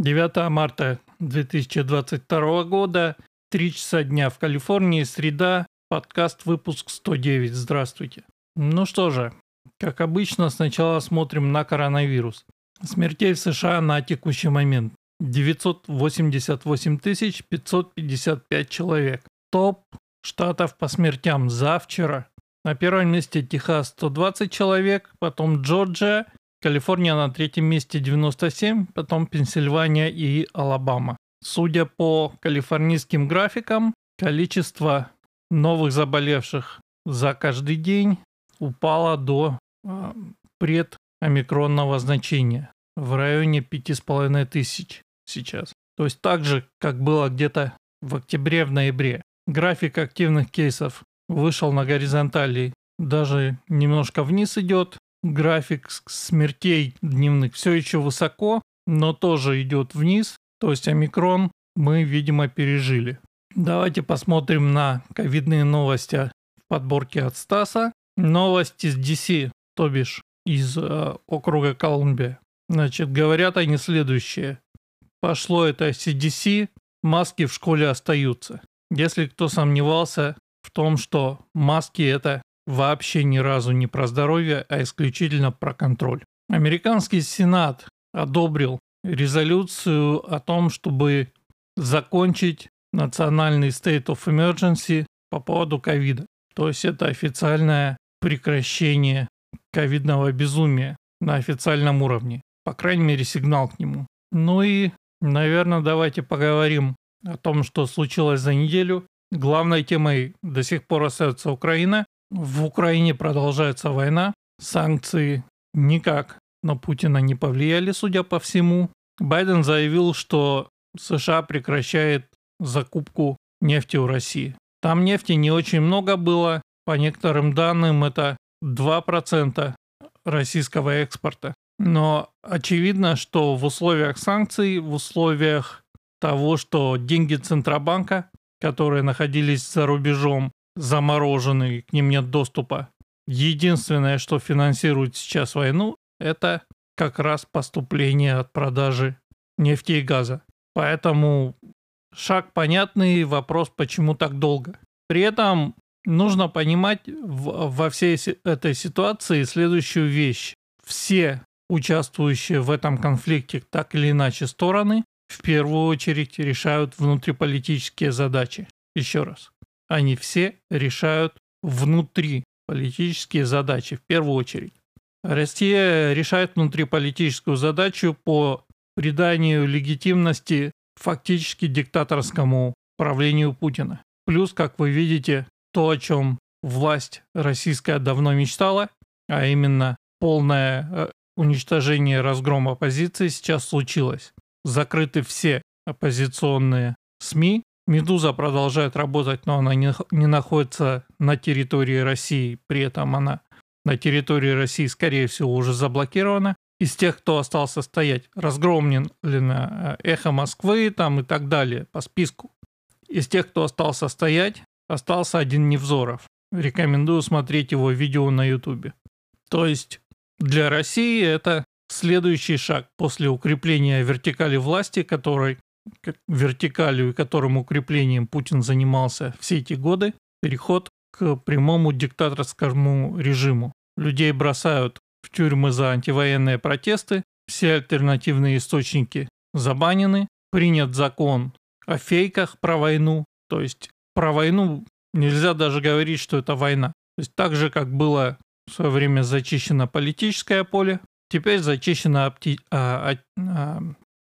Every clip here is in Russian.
9 марта 2022 года, 3 часа дня в Калифорнии, среда, подкаст выпуск 109. Здравствуйте. Ну что же, как обычно, сначала смотрим на коронавирус. Смертей в США на текущий момент 988 555 человек. Топ штатов по смертям за вчера. На первом месте Техас 120 человек, потом Джорджия Калифорния на третьем месте 97, потом Пенсильвания и Алабама. Судя по калифорнийским графикам, количество новых заболевших за каждый день упало до э, предомикронного значения в районе 5,5 тысяч сейчас. То есть так же, как было где-то в октябре, в ноябре. График активных кейсов вышел на горизонтали, даже немножко вниз идет, график смертей дневных все еще высоко, но тоже идет вниз. То есть омикрон мы, видимо, пережили. Давайте посмотрим на ковидные новости в подборке от Стаса. Новости с DC, то бишь из э, округа Колумбия. Значит, говорят они следующее. Пошло это CDC, маски в школе остаются. Если кто сомневался в том, что маски это вообще ни разу не про здоровье, а исключительно про контроль. Американский Сенат одобрил резолюцию о том, чтобы закончить национальный state of emergency по поводу ковида. То есть это официальное прекращение ковидного безумия на официальном уровне. По крайней мере, сигнал к нему. Ну и, наверное, давайте поговорим о том, что случилось за неделю. Главной темой до сих пор остается Украина. В Украине продолжается война. Санкции никак на Путина не повлияли, судя по всему. Байден заявил, что США прекращает закупку нефти у России. Там нефти не очень много было. По некоторым данным, это 2% российского экспорта. Но очевидно, что в условиях санкций, в условиях того, что деньги Центробанка, которые находились за рубежом, заморожены, к ним нет доступа. Единственное, что финансирует сейчас войну, это как раз поступление от продажи нефти и газа. Поэтому шаг понятный, вопрос, почему так долго. При этом нужно понимать во всей этой ситуации следующую вещь. Все участвующие в этом конфликте так или иначе стороны в первую очередь решают внутриполитические задачи. Еще раз они все решают внутри политические задачи в первую очередь. Россия решает внутриполитическую задачу по приданию легитимности фактически диктаторскому правлению Путина. Плюс, как вы видите, то, о чем власть российская давно мечтала, а именно полное э, уничтожение разгром оппозиции сейчас случилось. Закрыты все оппозиционные СМИ, Медуза продолжает работать, но она не, не находится на территории России. При этом она на территории России, скорее всего, уже заблокирована. Из тех, кто остался стоять, разгромлено э, эхо Москвы там и так далее по списку. Из тех, кто остался стоять, остался один Невзоров. Рекомендую смотреть его видео на Ютубе. То есть для России это следующий шаг после укрепления вертикали власти, который вертикалью которым укреплением Путин занимался все эти годы, переход к прямому диктаторскому режиму. Людей бросают в тюрьмы за антивоенные протесты, все альтернативные источники забанены, принят закон о фейках про войну, то есть про войну нельзя даже говорить, что это война. То есть так же, как было в свое время зачищено политическое поле, теперь зачищено опти... а, а, а,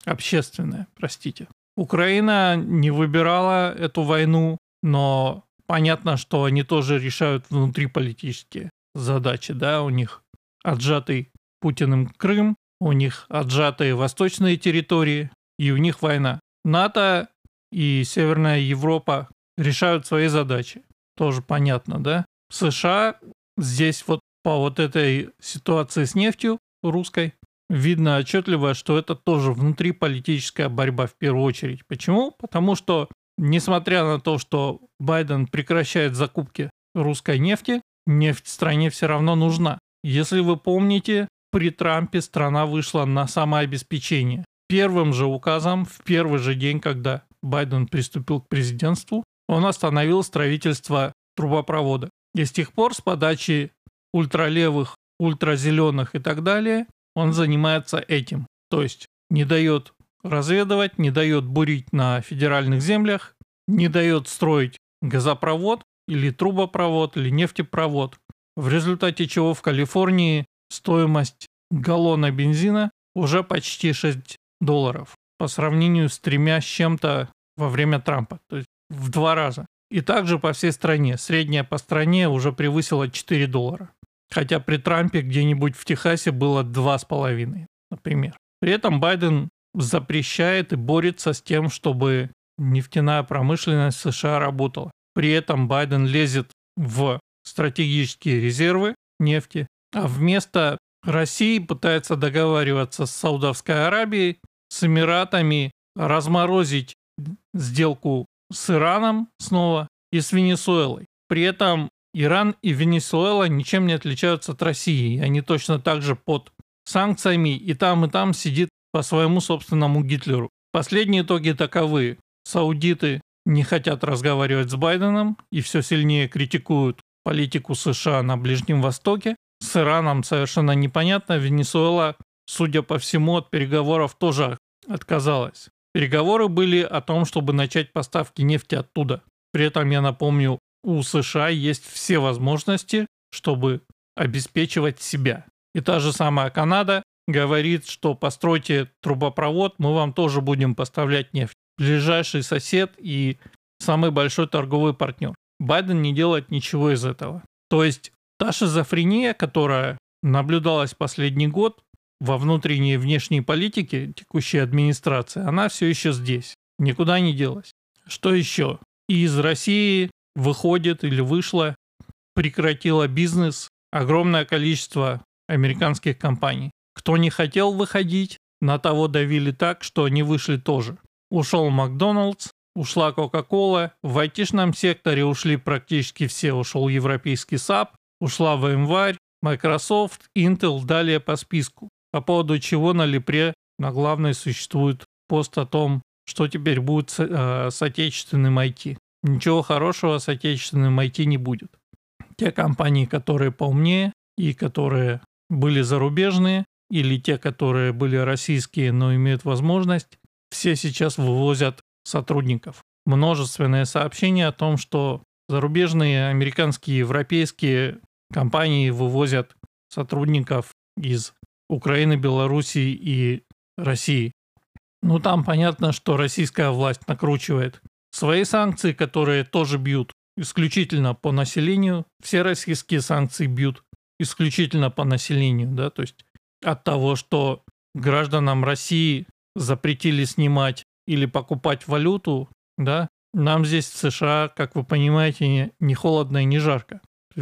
общественное, простите. Украина не выбирала эту войну, но понятно, что они тоже решают внутриполитические задачи, да, у них отжатый Путиным Крым, у них отжатые восточные территории, и у них война. НАТО и Северная Европа решают свои задачи. Тоже понятно, да? США здесь вот по вот этой ситуации с нефтью русской видно отчетливо, что это тоже внутриполитическая борьба в первую очередь. Почему? Потому что, несмотря на то, что Байден прекращает закупки русской нефти, нефть стране все равно нужна. Если вы помните, при Трампе страна вышла на самообеспечение. первым же указом, в первый же день, когда Байден приступил к президентству, он остановил строительство трубопровода. И с тех пор с подачи ультралевых, ультразеленых и так далее он занимается этим. То есть не дает разведывать, не дает бурить на федеральных землях, не дает строить газопровод или трубопровод или нефтепровод, в результате чего в Калифорнии стоимость галлона бензина уже почти 6 долларов по сравнению с тремя с чем-то во время Трампа, то есть в два раза. И также по всей стране. Средняя по стране уже превысила 4 доллара. Хотя при Трампе где-нибудь в Техасе было 2,5, например. При этом Байден запрещает и борется с тем, чтобы нефтяная промышленность США работала. При этом Байден лезет в стратегические резервы нефти, а вместо России пытается договариваться с Саудовской Аравией, с Эмиратами, разморозить сделку с Ираном снова и с Венесуэлой. При этом Иран и Венесуэла ничем не отличаются от России. Они точно так же под санкциями и там, и там сидит по своему собственному Гитлеру. Последние итоги таковы. Саудиты не хотят разговаривать с Байденом и все сильнее критикуют политику США на Ближнем Востоке. С Ираном совершенно непонятно. Венесуэла, судя по всему, от переговоров тоже отказалась. Переговоры были о том, чтобы начать поставки нефти оттуда. При этом, я напомню, у США есть все возможности, чтобы обеспечивать себя. И та же самая Канада говорит, что постройте трубопровод, мы вам тоже будем поставлять нефть. Ближайший сосед и самый большой торговый партнер. Байден не делает ничего из этого. То есть та шизофрения, которая наблюдалась последний год во внутренней и внешней политике текущей администрации, она все еще здесь. Никуда не делась. Что еще? Из России выходит или вышла, прекратила бизнес огромное количество американских компаний. Кто не хотел выходить, на того давили так, что они вышли тоже. Ушел Макдоналдс, ушла Кока-Кола, в айтишном секторе ушли практически все, ушел европейский SAP, ушла VMware, Microsoft, Intel, далее по списку. По поводу чего на Липре на главной существует пост о том, что теперь будет с, э, с отечественным IT. Ничего хорошего с отечественным IT не будет. Те компании, которые поумнее и которые были зарубежные, или те, которые были российские, но имеют возможность, все сейчас вывозят сотрудников. Множественные сообщения о том, что зарубежные, американские, европейские компании вывозят сотрудников из Украины, Белоруссии и России. Ну там понятно, что российская власть накручивает свои санкции, которые тоже бьют исключительно по населению. Все российские санкции бьют исключительно по населению, да, то есть от того, что гражданам России запретили снимать или покупать валюту, да, нам здесь в США, как вы понимаете, не, холодно и не жарко.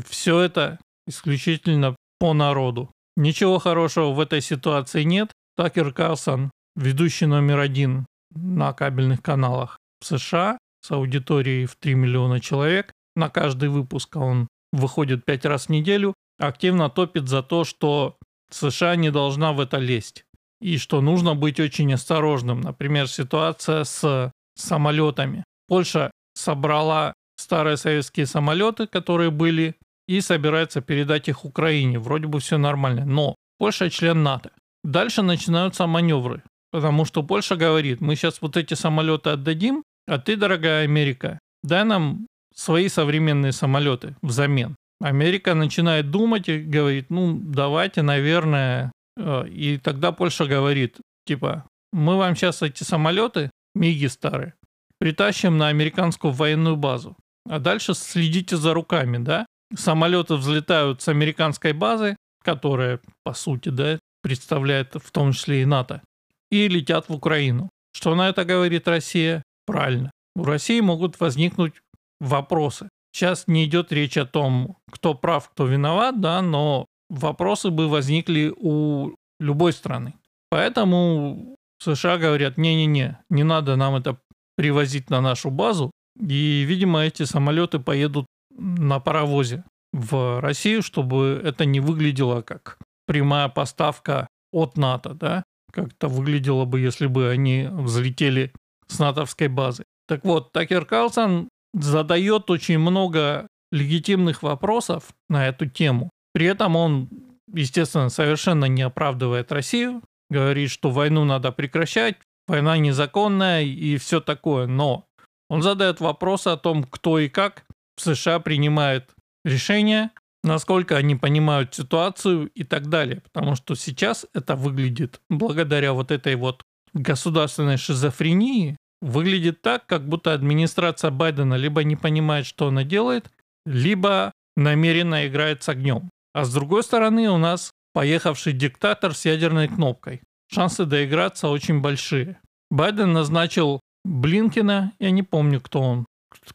Все это исключительно по народу. Ничего хорошего в этой ситуации нет. Такер Карлсон, ведущий номер один на кабельных каналах в США с аудиторией в 3 миллиона человек. На каждый выпуск он выходит 5 раз в неделю. Активно топит за то, что США не должна в это лезть. И что нужно быть очень осторожным. Например, ситуация с самолетами. Польша собрала старые советские самолеты, которые были, и собирается передать их Украине. Вроде бы все нормально. Но Польша член НАТО. Дальше начинаются маневры. Потому что Польша говорит, мы сейчас вот эти самолеты отдадим, а ты, дорогая Америка, дай нам свои современные самолеты взамен. Америка начинает думать и говорит, ну, давайте, наверное. Э, и тогда Польша говорит, типа, мы вам сейчас эти самолеты, МИГи старые, притащим на американскую военную базу. А дальше следите за руками, да? Самолеты взлетают с американской базы, которая, по сути, да, представляет в том числе и НАТО, и летят в Украину. Что на это говорит Россия? Правильно. У России могут возникнуть вопросы. Сейчас не идет речь о том, кто прав, кто виноват, да, но вопросы бы возникли у любой страны. Поэтому США говорят, не-не-не, не надо нам это привозить на нашу базу. И, видимо, эти самолеты поедут на паровозе в Россию, чтобы это не выглядело как прямая поставка от НАТО, да. как это выглядело бы, если бы они взлетели с натовской базы. Так вот, Такер Карлсон задает очень много легитимных вопросов на эту тему. При этом он, естественно, совершенно не оправдывает Россию, говорит, что войну надо прекращать, война незаконная и все такое. Но он задает вопросы о том, кто и как в США принимает решения, насколько они понимают ситуацию и так далее. Потому что сейчас это выглядит, благодаря вот этой вот государственной шизофрении, выглядит так, как будто администрация Байдена либо не понимает, что она делает, либо намеренно играет с огнем. А с другой стороны у нас поехавший диктатор с ядерной кнопкой. Шансы доиграться очень большие. Байден назначил Блинкина, я не помню, кто он,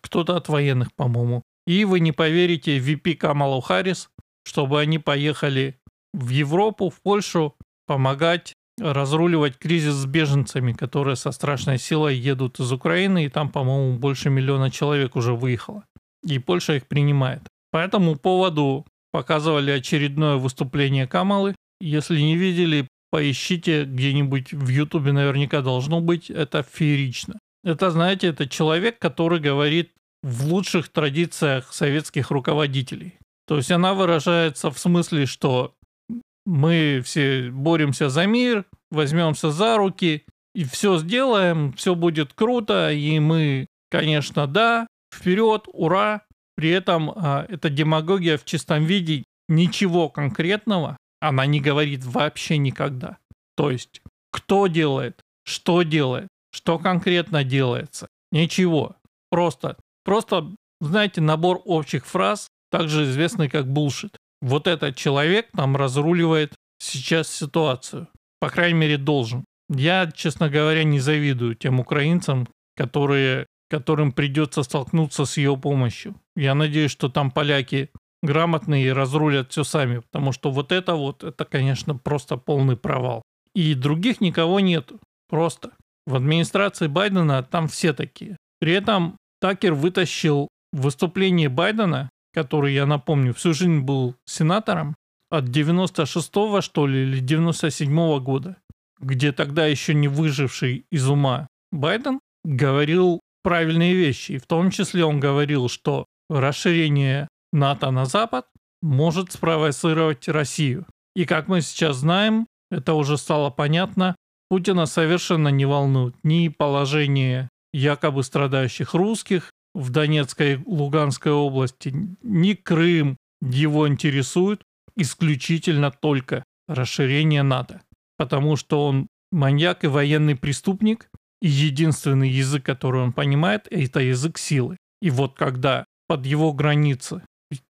кто-то от военных, по-моему. И вы не поверите, VP Камалу Харрис, чтобы они поехали в Европу, в Польшу помогать разруливать кризис с беженцами, которые со страшной силой едут из Украины, и там, по-моему, больше миллиона человек уже выехало. И Польша их принимает. По этому поводу показывали очередное выступление Камалы. Если не видели, поищите где-нибудь в Ютубе, наверняка должно быть. Это феерично. Это, знаете, это человек, который говорит в лучших традициях советских руководителей. То есть она выражается в смысле, что мы все боремся за мир, возьмемся за руки и все сделаем, все будет круто, и мы, конечно, да, вперед, ура. При этом а, эта демагогия в чистом виде ничего конкретного она не говорит вообще никогда. То есть, кто делает, что делает, что конкретно делается, ничего. Просто, просто, знаете, набор общих фраз, также известный как булшит вот этот человек там разруливает сейчас ситуацию. По крайней мере, должен. Я, честно говоря, не завидую тем украинцам, которые, которым придется столкнуться с ее помощью. Я надеюсь, что там поляки грамотные и разрулят все сами, потому что вот это вот, это, конечно, просто полный провал. И других никого нет. Просто. В администрации Байдена там все такие. При этом Такер вытащил выступление Байдена который, я напомню, всю жизнь был сенатором, от 96-го, что ли, или 97-го года, где тогда еще не выживший из ума Байден говорил правильные вещи. И в том числе он говорил, что расширение НАТО на Запад может спровоцировать Россию. И как мы сейчас знаем, это уже стало понятно, Путина совершенно не волнует ни положение якобы страдающих русских, в Донецкой Луганской области, ни Крым его интересует исключительно только расширение НАТО. Потому что он маньяк и военный преступник, и единственный язык, который он понимает, это язык силы. И вот когда под его границы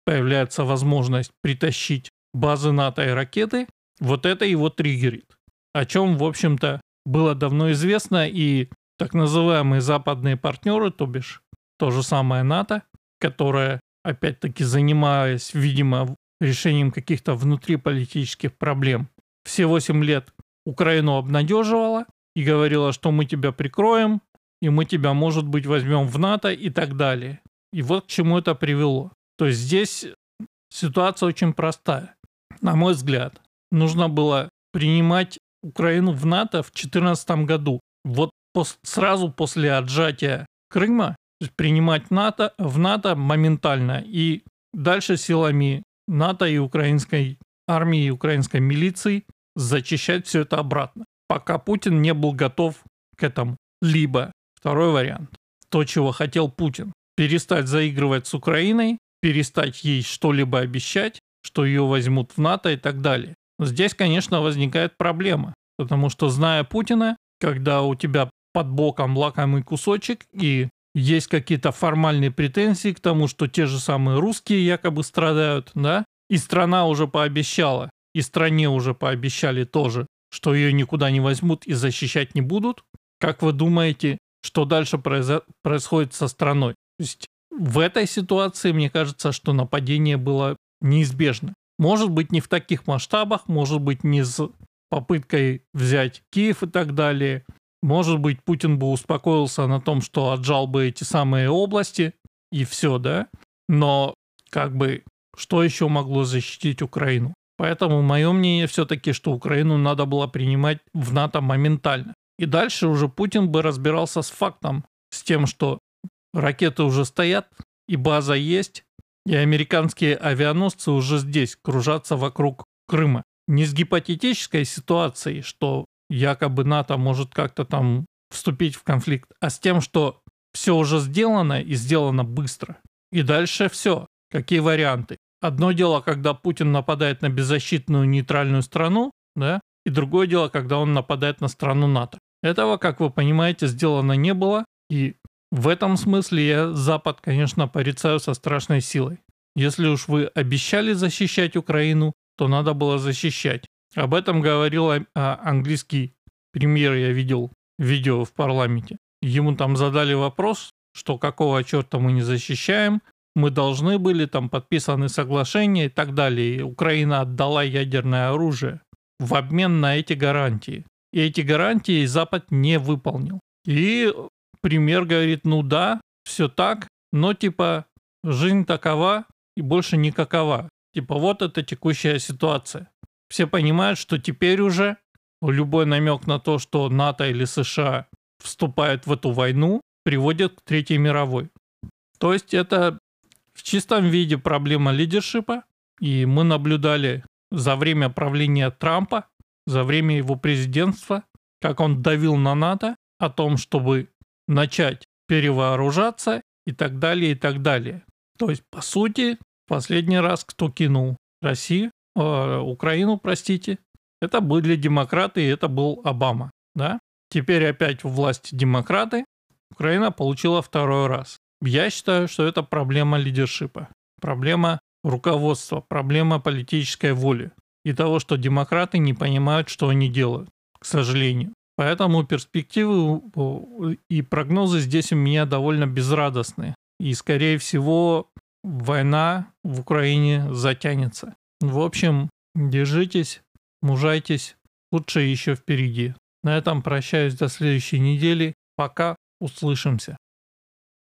появляется возможность притащить базы НАТО и ракеты, вот это его триггерит. О чем, в общем-то, было давно известно, и так называемые западные партнеры, то бишь то же самое НАТО, которое, опять-таки, занимаясь, видимо, решением каких-то внутриполитических проблем, все 8 лет Украину обнадеживала и говорила, что мы тебя прикроем, и мы тебя, может быть, возьмем в НАТО и так далее. И вот к чему это привело. То есть здесь ситуация очень простая. На мой взгляд, нужно было принимать Украину в НАТО в 2014 году. Вот пос- сразу после отжатия Крыма принимать НАТО, в НАТО моментально и дальше силами НАТО и украинской армии и украинской милиции зачищать все это обратно, пока Путин не был готов к этому. Либо второй вариант, то, чего хотел Путин, перестать заигрывать с Украиной, перестать ей что-либо обещать, что ее возьмут в НАТО и так далее. Здесь, конечно, возникает проблема, потому что, зная Путина, когда у тебя под боком лакомый кусочек и есть какие-то формальные претензии к тому, что те же самые русские якобы страдают, да? И страна уже пообещала, и стране уже пообещали тоже, что ее никуда не возьмут и защищать не будут. Как вы думаете, что дальше произо- происходит со страной? То есть в этой ситуации, мне кажется, что нападение было неизбежно. Может быть, не в таких масштабах, может быть, не с попыткой взять Киев и так далее, может быть, Путин бы успокоился на том, что отжал бы эти самые области, и все, да? Но как бы что еще могло защитить Украину? Поэтому мое мнение все-таки, что Украину надо было принимать в НАТО моментально. И дальше уже Путин бы разбирался с фактом, с тем, что ракеты уже стоят, и база есть, и американские авианосцы уже здесь кружатся вокруг Крыма. Не с гипотетической ситуацией, что якобы НАТО может как-то там вступить в конфликт, а с тем, что все уже сделано и сделано быстро. И дальше все. Какие варианты? Одно дело, когда Путин нападает на беззащитную нейтральную страну, да, и другое дело, когда он нападает на страну НАТО. Этого, как вы понимаете, сделано не было, и в этом смысле я Запад, конечно, порицаю со страшной силой. Если уж вы обещали защищать Украину, то надо было защищать. Об этом говорил а, английский премьер, я видел видео в парламенте. Ему там задали вопрос, что какого черта мы не защищаем, мы должны были, там подписаны соглашения и так далее. Украина отдала ядерное оружие в обмен на эти гарантии. И эти гарантии Запад не выполнил. И премьер говорит, ну да, все так, но типа жизнь такова и больше никакова. Типа вот это текущая ситуация. Все понимают, что теперь уже любой намек на то, что НАТО или США вступают в эту войну, приводит к Третьей мировой. То есть это в чистом виде проблема лидершипа, и мы наблюдали за время правления Трампа, за время его президентства, как он давил на НАТО о том, чтобы начать перевооружаться и так далее, и так далее. То есть, по сути, последний раз кто кинул Россию, э, Украину, простите, это были демократы, и это был Обама, да? Теперь опять в власти демократы, Украина получила второй раз. Я считаю, что это проблема лидершипа, проблема руководства, проблема политической воли и того, что демократы не понимают, что они делают, к сожалению. Поэтому перспективы и прогнозы здесь у меня довольно безрадостные. И, скорее всего, война в Украине затянется. В общем, держитесь, мужайтесь, лучше еще впереди. На этом прощаюсь до следующей недели. Пока, услышимся.